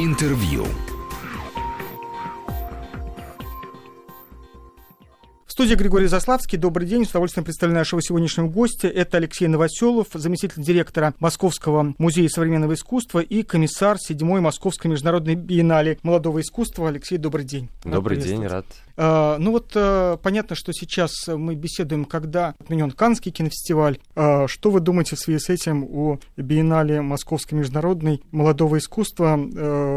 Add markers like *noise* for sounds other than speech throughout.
Интервью. В студии Григорий Заславский. Добрый день. С удовольствием представляю нашего сегодняшнего гостя. Это Алексей Новоселов, заместитель директора Московского музея современного искусства и комиссар 7-й Московской международной биеннале молодого искусства. Алексей, добрый день. Добрый день, рад ну вот а, понятно, что сейчас мы беседуем, когда отменен Каннский кинофестиваль. А, что вы думаете в связи с этим о биеннале Московской международной молодого искусства?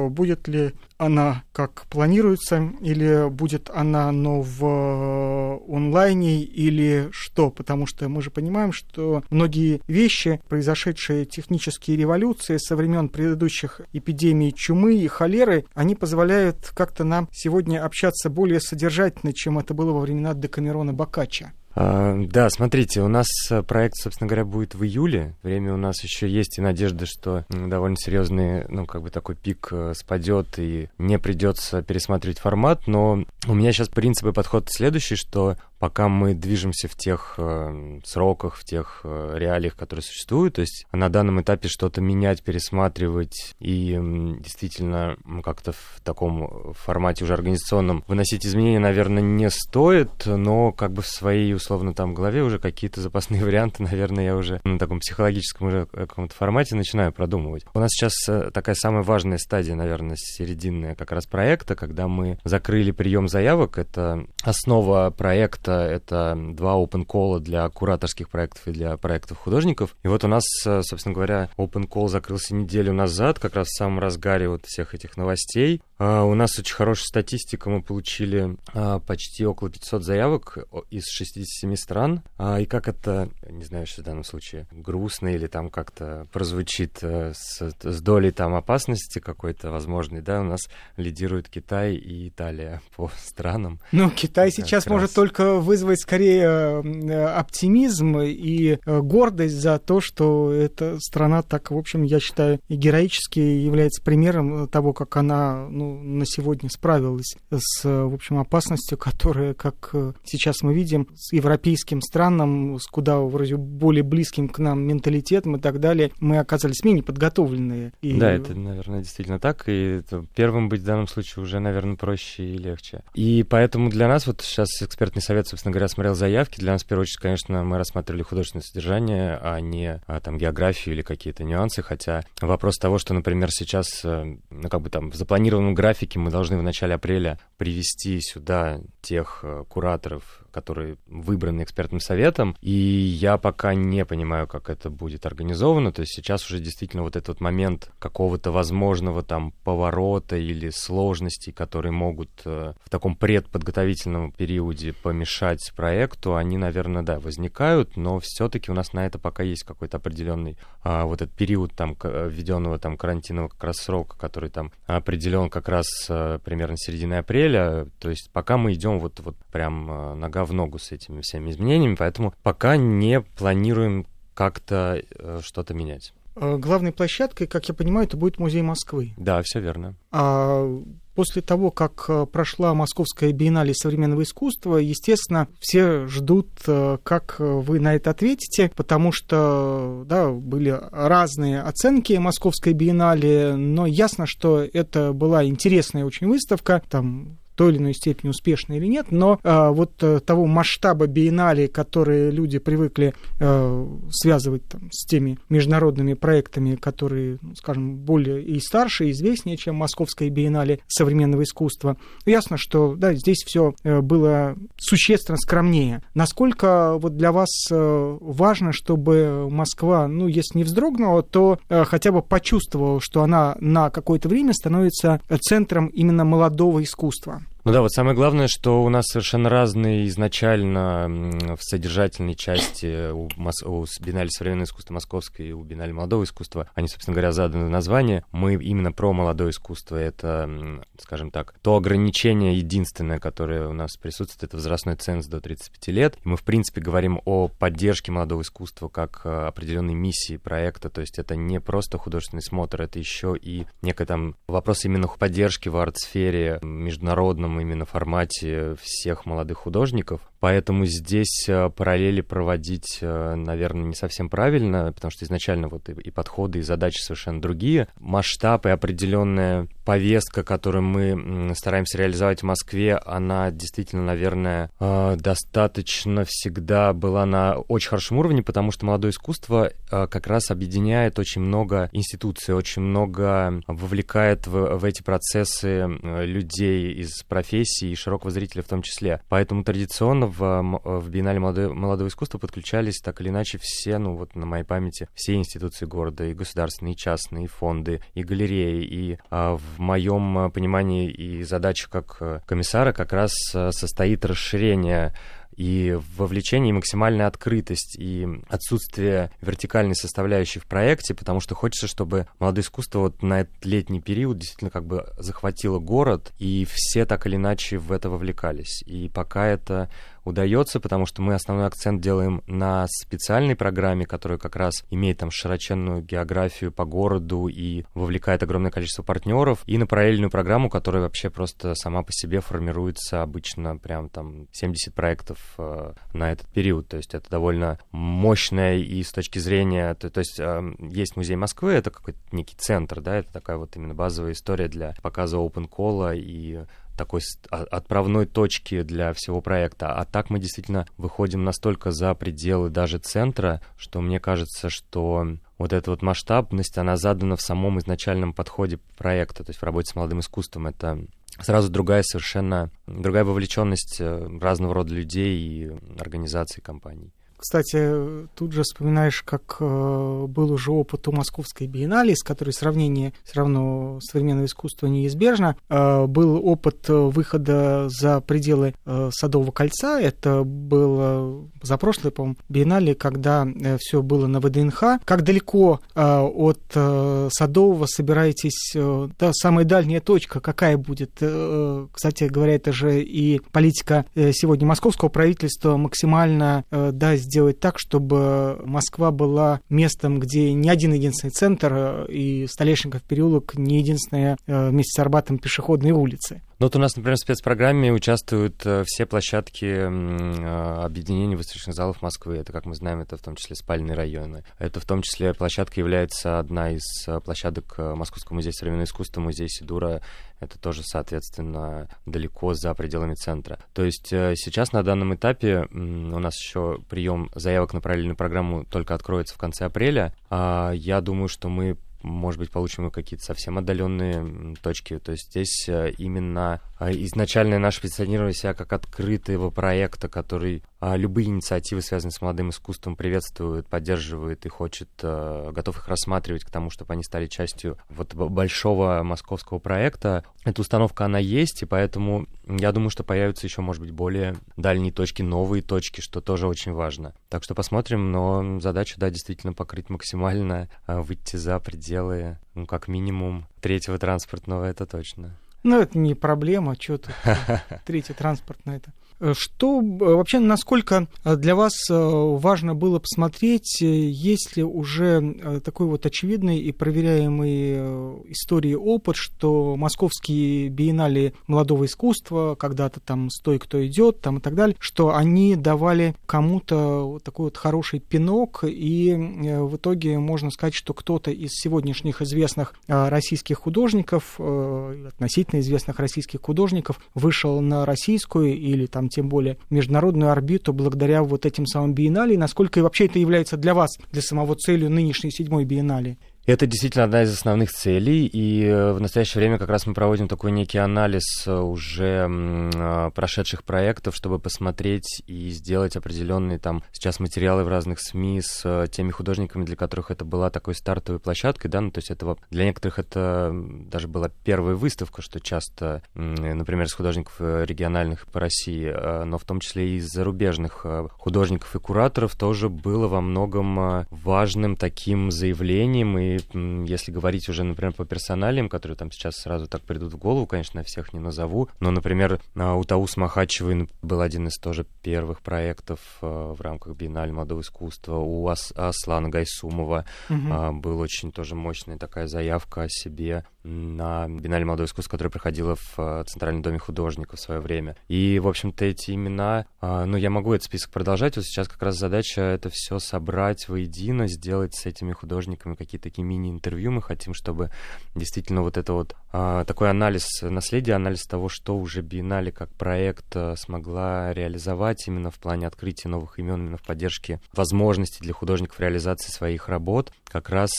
Будет ли она как планируется, или будет она, но в онлайне, или что? Потому что мы же понимаем, что многие вещи, произошедшие технические революции со времен предыдущих эпидемий чумы и холеры, они позволяют как-то нам сегодня общаться более содержательно содержательной, чем это было во времена Декамерона Бокаччо. А, да, смотрите, у нас э, проект, собственно говоря, будет в июле. Время у нас еще есть и надежда, что довольно серьезный, ну, как бы такой пик э, спадет и не придется пересматривать формат. Но у меня сейчас принцип и подход следующий, что пока мы движемся в тех э, сроках, в тех э, реалиях, которые существуют, то есть на данном этапе что-то менять, пересматривать и э, действительно как-то в таком формате уже организационном выносить изменения, наверное, не стоит, но как бы в своей условно там голове уже какие-то запасные *laughs* варианты, наверное, я уже на таком психологическом уже каком-то формате начинаю продумывать. У нас сейчас э, такая самая важная стадия, наверное, серединная как раз проекта, когда мы закрыли прием заявок, это основа проекта это два open call для кураторских проектов и для проектов художников. И вот у нас, э, собственно говоря, open call закрылся неделю назад, как раз в самом разгаре вот всех этих новостей. Uh, у нас очень хорошая статистика, мы получили uh, почти около 500 заявок из 67 стран. Uh, и как это, не знаю, что в данном случае, грустно или там как-то прозвучит э, с, с долей там опасности какой-то возможной, да, у нас лидируют Китай и Италия *laughs* по странам. Ну, Китай сейчас раз. может только вызвать скорее э, оптимизм и гордость за то, что эта страна так, в общем, я считаю, героически является примером того, как она, ну, на сегодня справилась с, в общем, опасностью, которая, как э, сейчас мы видим, с европейским странам, с куда вроде более близким к нам менталитетом и так далее, мы оказались менее подготовленные. И... Да, это, наверное, действительно так, и первым быть в данном случае уже, наверное, проще и легче. И поэтому для нас, вот сейчас экспертный совет, собственно говоря, смотрел заявки, для нас, в первую очередь, конечно, мы рассматривали художественное содержание, а не а, там географию или какие-то нюансы, хотя вопрос того, что, например, сейчас, э, ну, как бы там в запланированном графике мы должны в начале апреля привести сюда тех э, кураторов, которые выбраны экспертным советом, и я пока не понимаю, как это будет организовано, то есть сейчас уже действительно вот этот момент какого-то возможного там поворота или сложностей, которые могут э, в таком предподготовительном периоде помешать проекту, они, наверное, да, возникают, но все-таки у нас на это пока есть какой-то определенный а, вот этот период там введенного там карантинного как раз срока, который там определен как раз а, примерно середины апреля, то есть пока мы идем вот вот прям нога нога в ногу с этими всеми изменениями, поэтому пока не планируем как-то э, что-то менять. Э, главной площадкой, как я понимаю, это будет музей Москвы. Да, все верно. А после того, как э, прошла Московская биеннале современного искусства, естественно, все ждут, как вы на это ответите, потому что, да, были разные оценки Московской биеннале, но ясно, что это была интересная очень выставка, там той или иной степени успешно или нет, но э, вот э, того масштаба биеннале, которые люди привыкли э, связывать там, с теми международными проектами, которые, ну, скажем, более и старше, и известнее, чем Московская биеннале современного искусства, ясно, что да, здесь все было существенно скромнее. Насколько вот для вас важно, чтобы Москва, ну, если не вздрогнула, то хотя бы почувствовала, что она на какое-то время становится центром именно молодого искусства? Ну да, вот самое главное, что у нас совершенно разные изначально в содержательной части у, Мос... у Биеннале современного искусства Московской и у Биеннале молодого искусства. Они, собственно говоря, заданы название. Мы именно про молодое искусство. Это, скажем так, то ограничение единственное, которое у нас присутствует, это возрастной ценз до 35 лет. И мы, в принципе, говорим о поддержке молодого искусства как э, определенной миссии проекта. То есть это не просто художественный смотр, это еще и некий там вопрос именно поддержки в арт-сфере международном именно формате всех молодых художников. Поэтому здесь параллели проводить, наверное, не совсем правильно, потому что изначально вот и, подходы, и задачи совершенно другие. Масштаб и определенная повестка, которую мы стараемся реализовать в Москве, она действительно, наверное, достаточно всегда была на очень хорошем уровне, потому что молодое искусство как раз объединяет очень много институций, очень много вовлекает в, в эти процессы людей из профессии и широкого зрителя в том числе. Поэтому традиционно в, в Биеннале молодого, молодого искусства подключались так или иначе все, ну вот на моей памяти, все институции города, и государственные, и частные, и фонды, и галереи. И а, в моем понимании и задача как э, комиссара как раз э, состоит расширение и вовлечение, и максимальная открытость, и отсутствие вертикальной составляющей в проекте, потому что хочется, чтобы молодое искусство вот на этот летний период действительно как бы захватило город, и все так или иначе в это вовлекались. И пока это удается, потому что мы основной акцент делаем на специальной программе, которая как раз имеет там широченную географию по городу и вовлекает огромное количество партнеров, и на параллельную программу, которая вообще просто сама по себе формируется обычно прям там 70 проектов э, на этот период. То есть это довольно мощное и с точки зрения... То, то есть э, есть музей Москвы, это какой-то некий центр, да, это такая вот именно базовая история для показа open call и такой а, отправной точки для всего проекта. А так мы действительно выходим настолько за пределы даже центра, что мне кажется, что вот эта вот масштабность, она задана в самом изначальном подходе проекта, то есть в работе с молодым искусством. Это сразу другая совершенно, другая вовлеченность э, разного рода людей и организаций, компаний. Кстати, тут же вспоминаешь, как э, был уже опыт у Московской биеннале, с которой сравнение все равно современного искусства неизбежно. Э, был опыт выхода за пределы э, Садового кольца. Это было за прошлое, по-моему, биеннале, когда э, все было на ВДНХ. Как далеко э, от э, Садового собираетесь? Э, да, самая дальняя точка какая будет? Э, кстати говоря, это же и политика э, сегодня московского правительства максимально э, да, сделать так, чтобы Москва была местом, где не один единственный центр э, и Столешников переулок не единственная э, вместе с Арбатом пешеходные улицы. Ну, вот у нас, например, в спецпрограмме участвуют э, все площадки э, объединения выставочных залов Москвы. Это, как мы знаем, это в том числе спальные районы. Это в том числе площадка является одна из э, площадок Московского музея современного искусства, музей Сидура. Это тоже, соответственно, далеко за пределами центра. То есть сейчас на данном этапе у нас еще прием заявок на параллельную программу только откроется в конце апреля. А я думаю, что мы может быть, получим какие-то совсем отдаленные точки. То есть здесь э, именно э, изначально наше позиционирование себя как открытого проекта, который любые инициативы, связанные с молодым искусством, приветствует, поддерживает и хочет, э, готов их рассматривать к тому, чтобы они стали частью вот большого московского проекта. Эта установка, она есть, и поэтому я думаю, что появятся еще, может быть, более дальние точки, новые точки, что тоже очень важно. Так что посмотрим, но задача, да, действительно покрыть максимально, выйти за пределы, ну, как минимум, третьего транспортного, это точно. Ну, это не проблема, что тут *laughs* третий транспортный это. Что вообще, насколько для вас э, важно было посмотреть, э, есть ли уже э, такой вот очевидный и проверяемый истории опыт, что московские биеннале молодого искусства, когда-то там «Стой, кто идет», там и так далее, что они давали кому-то такой вот хороший пинок, и в итоге можно сказать, что кто-то из сегодняшних известных российских художников, относительно известных российских художников, вышел на российскую или там тем более международную орбиту благодаря вот этим самым биеннале, насколько и вообще это является для вас, для самого целью нынешней седьмой биеннале? Это действительно одна из основных целей, и э, в настоящее время как раз мы проводим такой некий анализ э, уже а, прошедших проектов, чтобы посмотреть и сделать определенные там сейчас материалы в разных СМИ с э, теми художниками, для которых это была такой стартовой площадкой, да, ну то есть это для некоторых это даже была первая выставка, что часто, например, с художников региональных по России, но в том числе и зарубежных художников и кураторов тоже было во многом важным таким заявлением и если говорить уже, например, по персоналиям, которые там сейчас сразу так придут в голову, конечно, я всех не назову, но, например, а, у Таус Махачевой был один из тоже первых проектов а, в рамках Биеннале молодого искусства, у Ас Аслана Гайсумова угу. был очень тоже мощная такая заявка о себе. На бинале молодого искусства, которое проходило в э, Центральном доме художников в свое время. И, в общем-то, эти имена, э, ну, я могу этот список продолжать, вот сейчас как раз задача это все собрать воедино, сделать с этими художниками какие-то такие мини-интервью. Мы хотим, чтобы действительно вот это вот э, такой анализ наследия, анализ того, что уже биеннале как проект смогла реализовать именно в плане открытия новых имен, именно в поддержке возможностей для художников реализации своих работ, как раз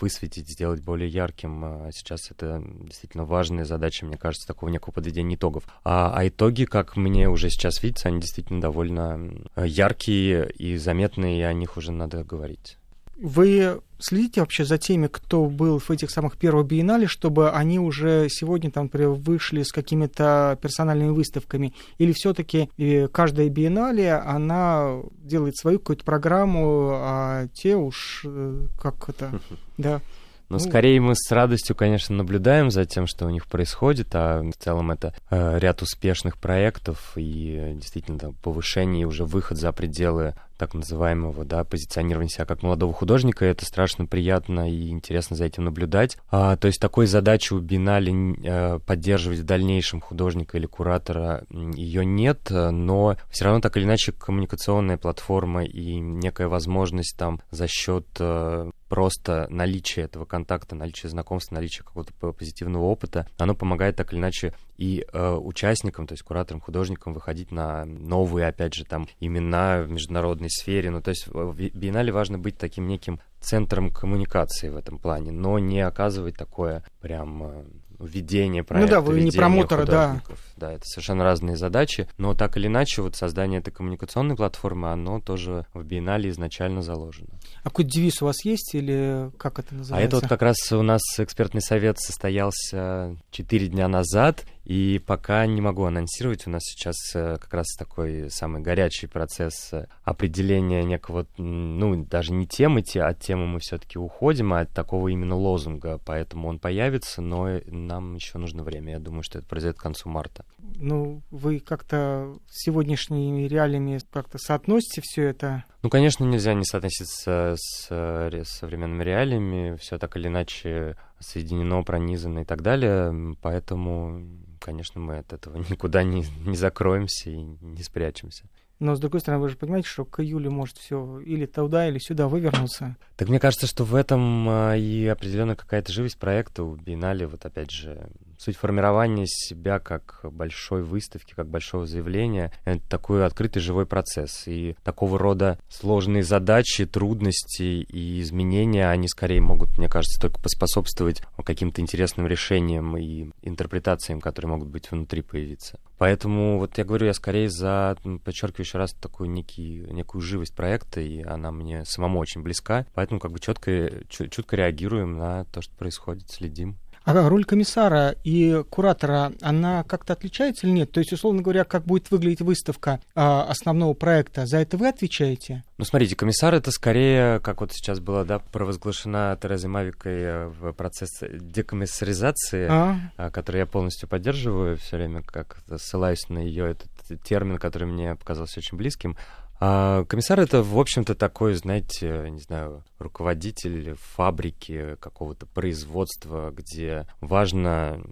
высветить, сделать более ярким сейчас это действительно важная задача, мне кажется, такого некого подведения итогов. А, а итоги, как мне уже сейчас видится, они действительно довольно яркие и заметные, и о них уже надо говорить. Вы следите вообще за теми, кто был в этих самых первых биеннале, чтобы они уже сегодня, там, например, вышли с какими-то персональными выставками? Или все-таки э, каждая биеннале, она делает свою какую-то программу, а те уж э, как это, *laughs* да, но ну, скорее мы с радостью, конечно, наблюдаем за тем, что у них происходит, а в целом это э, ряд успешных проектов и действительно там, повышение и уже выход за пределы так называемого, да, позиционирования себя как молодого художника, это страшно приятно и интересно за этим наблюдать. А, то есть такой задачи у Бинале э, поддерживать в дальнейшем художника или куратора ее нет, но все равно так или иначе коммуникационная платформа и некая возможность там за счет э, просто наличия этого контакта, наличия знакомства, наличия какого-то позитивного опыта, оно помогает так или иначе и э, участникам, то есть кураторам, художникам выходить на новые, опять же, там имена в международной сфере. Ну, то есть в биеннале важно быть таким неким центром коммуникации в этом плане, но не оказывать такое прям э, ведение проекта, Ну да, вы не промоторы, да. Да, это совершенно разные задачи, но так или иначе вот создание этой коммуникационной платформы, оно тоже в биеннале изначально заложено. А какой девиз у вас есть или как это называется? А это вот как раз у нас экспертный совет состоялся 4 дня назад, и пока не могу анонсировать, у нас сейчас э, как раз такой самый горячий процесс э, определения некого, ну, даже не темы, от темы мы все-таки уходим, а от такого именно лозунга, поэтому он появится, но нам еще нужно время. Я думаю, что это произойдет к концу марта. Ну, вы как-то с сегодняшними реалиями как-то соотносите все это? Ну, конечно, нельзя не соотноситься с, с современными реалиями, все так или иначе соединено, пронизано и так далее, поэтому конечно, мы от этого *laughs* никуда не, не закроемся и не спрячемся. Но, с другой стороны, вы же понимаете, что к июлю может все или туда, или сюда вывернуться. Так мне кажется, что в этом а, и определенно какая-то живость проекта у Биеннале, вот опять же, суть формирования себя как большой выставки, как большого заявления, это такой открытый живой процесс. И такого рода сложные задачи, трудности и изменения, они скорее могут, мне кажется, только поспособствовать каким-то интересным решениям и интерпретациям, которые могут быть внутри появиться. Поэтому вот я говорю, я скорее за, подчеркиваю еще раз, такую некий, некую живость проекта, и она мне самому очень близка. Поэтому как бы четко, чутко реагируем на то, что происходит, следим. А роль комиссара и куратора, она как-то отличается или нет? То есть, условно говоря, как будет выглядеть выставка а, основного проекта, за это вы отвечаете? Ну, смотрите, комиссар это скорее, как вот сейчас было, да, провозглашена Терезой Мавикой э, в процесс декомиссаризации, а? а? который я полностью поддерживаю все время, как ссылаюсь на ее этот термин, который мне показался очень близким. А комиссар это, в общем-то, такой, знаете, не знаю, руководитель фабрики какого-то производства, где важно,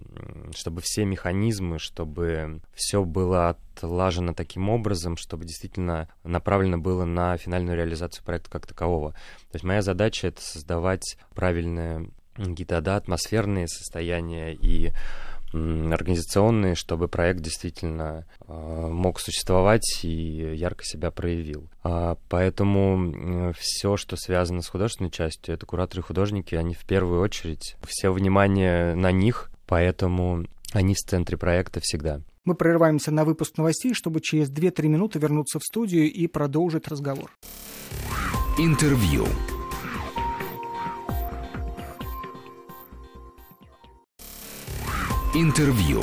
чтобы все механизмы, чтобы все было отлажено таким образом, чтобы действительно направлено было на финальную реализацию проекта как такового. То есть моя задача это создавать правильные какие-то да, атмосферные состояния и организационные, чтобы проект действительно э, мог существовать и ярко себя проявил. А, поэтому все, что связано с художественной частью, это кураторы и художники, они в первую очередь, все внимание на них, поэтому они в центре проекта всегда. Мы прерываемся на выпуск новостей, чтобы через 2-3 минуты вернуться в студию и продолжить разговор. Интервью. Интервью.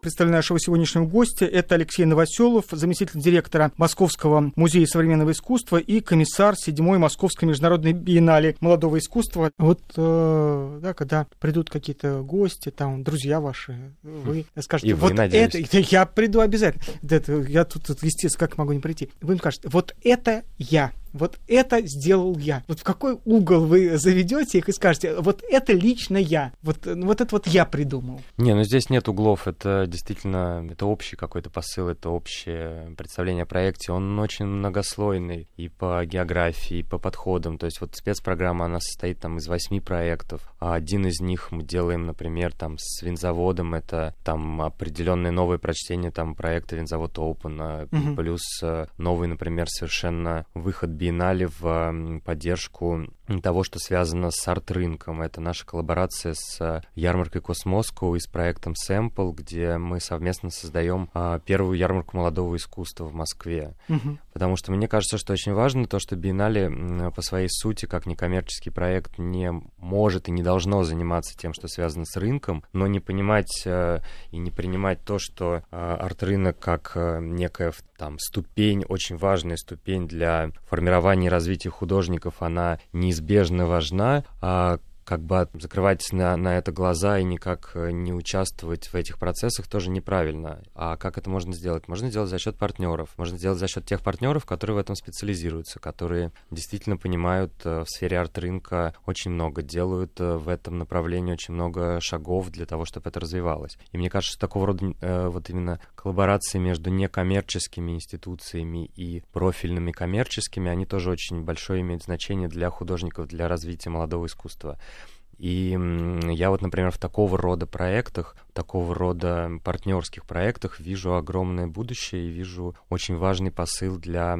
Представляю нашего сегодняшнего гостя. Это Алексей Новоселов, заместитель директора Московского музея современного искусства и комиссар седьмой Московской международной биеннале молодого искусства. Вот, э, да, когда придут какие-то гости, там, друзья ваши, вы скажете, и вот вы, это, *laughs* я приду обязательно. Это, я тут, естественно, как могу не прийти. Вы им скажете, вот это я вот это сделал я. Вот в какой угол вы заведете их и скажете, вот это лично я, вот, вот это вот я придумал. Не, ну здесь нет углов, это действительно, это общий какой-то посыл, это общее представление о проекте, он очень многослойный и по географии, и по подходам, то есть вот спецпрограмма, она состоит там из восьми проектов, а один из них мы делаем, например, там с винзаводом, это там определенные новые прочтения там проекта винзавод Open, угу. плюс э, новый, например, совершенно выход биеннале в поддержку того, что связано с арт-рынком. Это наша коллаборация с э, ярмаркой Космоску и с проектом Sample, где мы совместно создаем а, первую ярмарку молодого искусства в Москве. Угу. Потому что мне кажется, что очень важно то, что биеннале по своей сути, как некоммерческий проект, не может и не должно заниматься тем, что связано с рынком, но не понимать э, и не принимать то, что э, арт-рынок как э, некая там ступень, очень важная ступень для формирования и развития художников, она неизбежно важна, а как бы закрывать на, на это глаза и никак э, не участвовать в этих процессах тоже неправильно. А как это можно сделать? Можно сделать за счет партнеров. Можно сделать за счет тех партнеров, которые в этом специализируются, которые действительно понимают э, в сфере арт-рынка очень много, делают э, в этом направлении очень много шагов для того, чтобы это развивалось. И мне кажется, что такого рода вот именно коллаборации между некоммерческими институциями и профильными коммерческими, они тоже очень большое имеют значение для художников, для развития молодого искусства. И я вот, например, в такого рода проектах, такого рода партнерских проектах вижу огромное будущее и вижу очень важный посыл для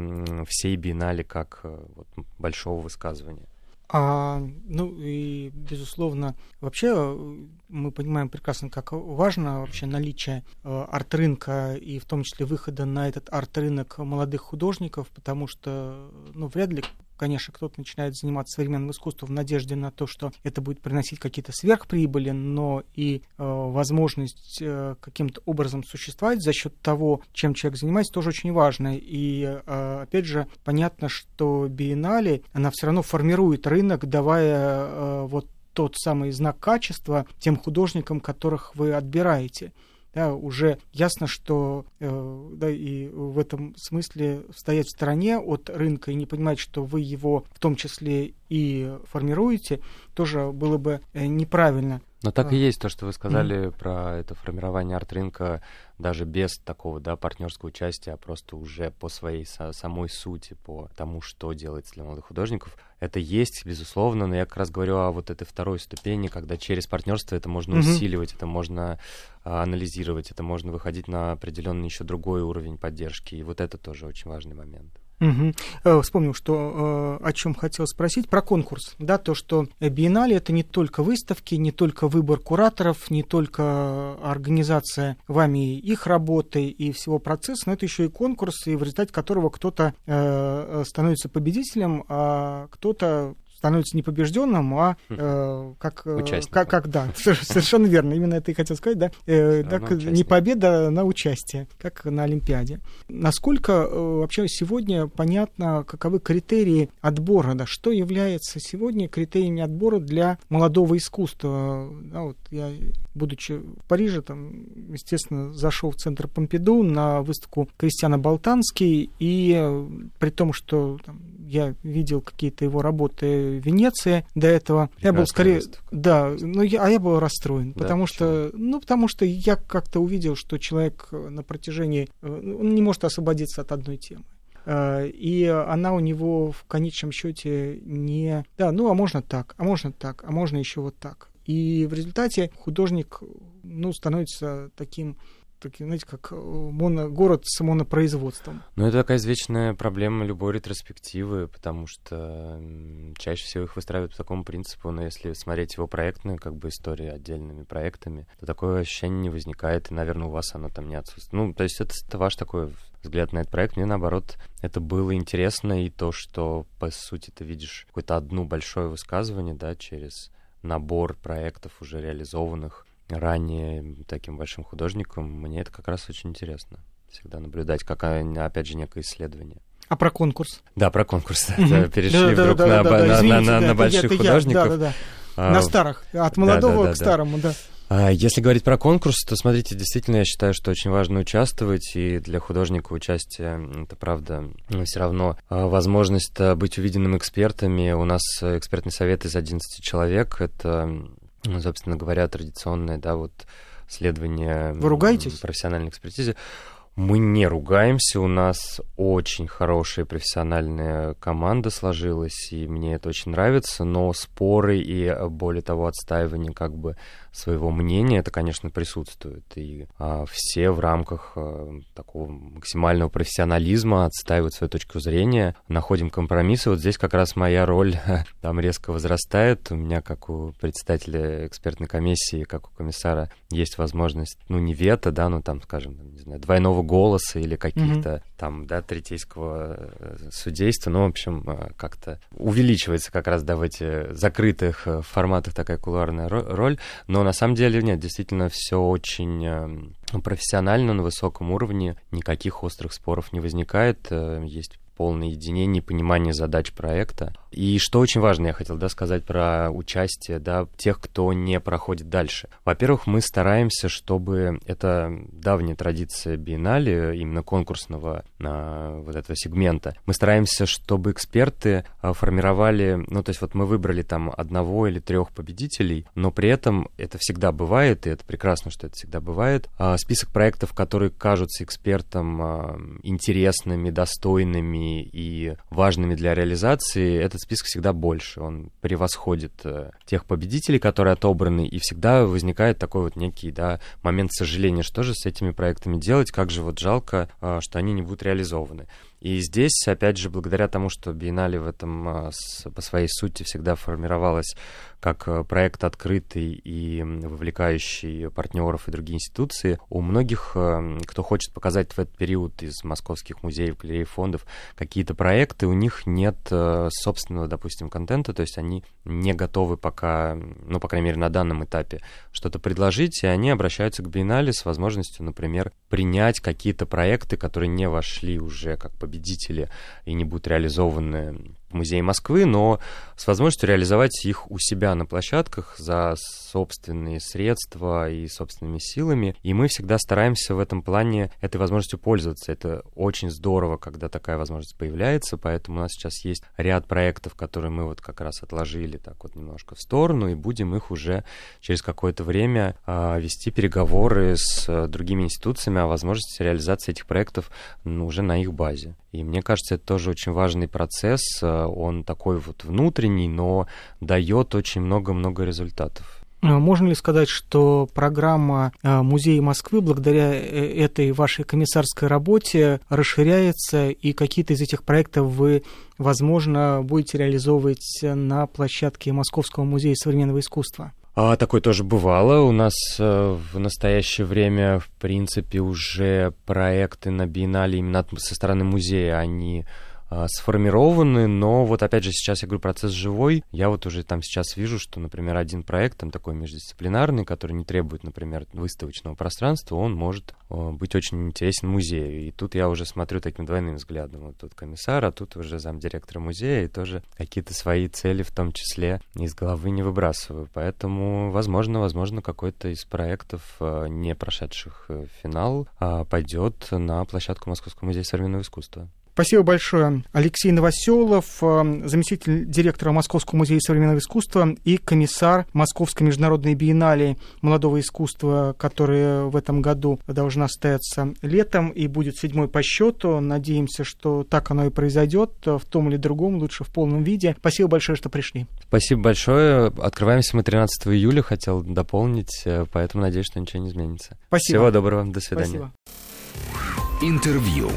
всей биеннале как э, вот, большого высказывания. А, ну и, безусловно, вообще э, мы понимаем прекрасно, как важно вообще наличие э, арт-рынка и в том числе выхода на этот арт-рынок молодых художников, потому что, ну, вряд ли конечно, кто-то начинает заниматься современным искусством в надежде на то, что это будет приносить какие-то сверхприбыли, но и э, возможность э, каким-то образом существовать за счет того, чем человек занимается, тоже очень важно. И, э, опять же, понятно, что биеннале, она все равно формирует рынок, давая э, вот тот самый знак качества тем художникам, которых вы отбираете да, уже ясно, что э, да, и в этом смысле стоять в стороне от рынка и не понимать, что вы его в том числе и формируете, тоже было бы э, неправильно. Но так и есть то, что вы сказали mm. про это формирование арт-рынка даже без такого, да, партнерского участия, а просто уже по своей со самой сути, по тому, что делается для молодых художников. Это есть, безусловно, но я как раз говорю о вот этой второй ступени, когда через партнерство это можно mm-hmm. усиливать, это можно а, анализировать, это можно выходить на определенный еще другой уровень поддержки, и вот это тоже очень важный момент. Угу. Вспомнил, что э, о чем хотел спросить про конкурс. Да, то, что биеннале это не только выставки, не только выбор кураторов, не только организация вами их работы и всего процесса, но это еще и конкурс, и в результате которого кто-то э, становится победителем, а кто-то становится не побежденным, а хм. э, как, э, как, как, да, *laughs* совершенно верно, именно это и хотел сказать, да, э, так, не победа на участие, как на Олимпиаде. Насколько э, вообще сегодня понятно, каковы критерии отбора, да, что является сегодня критериями отбора для молодого искусства? Да, вот я, будучи в Париже, там, естественно, зашел в центр Помпиду на выставку Кристиана Болтанский, и э, при том, что там, я видел какие-то его работы Венеции до этого. Прекрасная я был скорее, выставка. да, ну я, а я был расстроен, да, потому почему? что, ну потому что я как-то увидел, что человек на протяжении, э, он не может освободиться от одной темы э, и она у него в конечном счете не, да, ну а можно так, а можно так, а можно еще вот так. И в результате художник, ну, становится таким такие, знаете, как э, моно, город с монопроизводством. Ну, это такая извечная проблема любой ретроспективы, потому что чаще всего их выстраивают по такому принципу, но если смотреть его проектную как бы историю отдельными проектами, то такое ощущение не возникает, и, наверное, у вас оно там не отсутствует. Ну, то есть это, это ваш такой взгляд на этот проект. Мне, наоборот, это было интересно, и то, что, по сути, ты видишь какое-то одно большое высказывание, да, через набор проектов уже реализованных, ранее таким большим художником, мне это как раз очень интересно. Всегда наблюдать, как, опять же, некое исследование. А про конкурс? Да, про конкурс. *laughs* Угу. Перешли да, вдруг на больших художников. На старых, от молодого к старому, да. А если говорить про конкурс, то смотрите, действительно, я считаю, что очень важно участвовать, и для художника участие, это правда, все равно а, возможность быть увиденным экспертами. У нас экспертный совет из 11 человек, это, ну, собственно говоря, традиционное, да, вот следование... Вы ругаетесь? Профессиональной экспертизе. Мы не ругаемся, у нас очень хорошая профессиональная команда сложилась, и мне это очень нравится, но споры и, более того, отстаивание как бы своего мнения, это, конечно, присутствует. И а, все в рамках а, такого максимального профессионализма отстаивают свою точку зрения, находим компромиссы. Вот здесь как раз моя роль *laughs* там резко возрастает. У меня, как у председателя экспертной комиссии, как у комиссара, есть возможность, ну, не вето, да, ну, там, скажем, не знаю, двойного голоса или каких-то mm-hmm. там, да, третейского э, судейства. Ну, в общем, э, как-то увеличивается как раз, да, в этих закрытых форматах такая кулуарная роль. Но на самом деле нет, действительно все очень эм, профессионально, на высоком уровне, никаких острых споров не возникает, э, есть полное единение понимание задач проекта. И что очень важно, я хотел да, сказать про участие да, тех, кто не проходит дальше. Во-первых, мы стараемся, чтобы это давняя традиция биеннале, именно конкурсного а, вот этого сегмента, мы стараемся, чтобы эксперты а, формировали, ну, то есть вот мы выбрали там одного или трех победителей, но при этом это всегда бывает, и это прекрасно, что это всегда бывает, а, список проектов, которые кажутся экспертам а, интересными, достойными, и важными для реализации, этот список всегда больше. Он превосходит э, тех победителей, которые отобраны, и всегда возникает такой вот некий да, момент сожаления, что же с этими проектами делать, как же вот жалко, э, что они не будут реализованы. И здесь, опять же, благодаря тому, что Биеннале в этом а, по своей сути всегда формировалась как э, проект открытый и вовлекающий партнеров и другие институции, у многих, э, кто хочет показать в этот период из московских музеев, галерей, фондов какие-то проекты, у них нет э, собственного, допустим, контента, то есть они не готовы пока, ну, по крайней мере, на данном этапе что-то предложить, и они обращаются к Биеннале с возможностью, например, принять какие-то проекты, которые не вошли уже как победители и не будут реализованы музей Москвы, но с возможностью реализовать их у себя на площадках за собственные средства и собственными силами. И мы всегда стараемся в этом плане этой возможностью пользоваться. Это очень здорово, когда такая возможность появляется, поэтому у нас сейчас есть ряд проектов, которые мы вот как раз отложили так вот немножко в сторону, и будем их уже через какое-то время а, вести переговоры с а, другими институциями о возможности реализации этих проектов ну, уже на их базе. И мне кажется, это тоже очень важный процесс. А, он такой вот внутренний, но дает очень много-много результатов. А можно ли сказать, что программа а, Музея Москвы благодаря э, этой вашей комиссарской работе расширяется, и какие-то из этих проектов вы, возможно, будете реализовывать на площадке Московского музея современного искусства? А, такое тоже бывало. У нас э, в настоящее время, в принципе, уже проекты на биеннале именно со стороны музея, они а, сформированы, но вот опять же сейчас я говорю процесс живой. Я вот уже там сейчас вижу, что, например, один проект там такой междисциплинарный, который не требует, например, выставочного пространства, он может быть очень интересен музею. И тут я уже смотрю таким двойным взглядом. Вот тут комиссар, а тут уже замдиректора музея, и тоже какие-то свои цели в том числе из головы не выбрасываю. Поэтому, возможно, возможно, какой-то из проектов, а, не прошедших э, финал, а, пойдет на площадку Московского музея современного искусства. Спасибо большое. Алексей Новоселов, э, заместитель директора Московского музея современного искусства и комиссар Московской международной биеннале молодого искусства, которая в этом году должна состояться летом и будет седьмой по счету. Надеемся, что так оно и произойдет в том или другом, лучше в полном виде. Спасибо большое, что пришли. Спасибо большое. Открываемся мы 13 июля, хотел дополнить, э, поэтому надеюсь, что ничего не изменится. Спасибо. Всего доброго, до свидания. Спасибо. Интервью.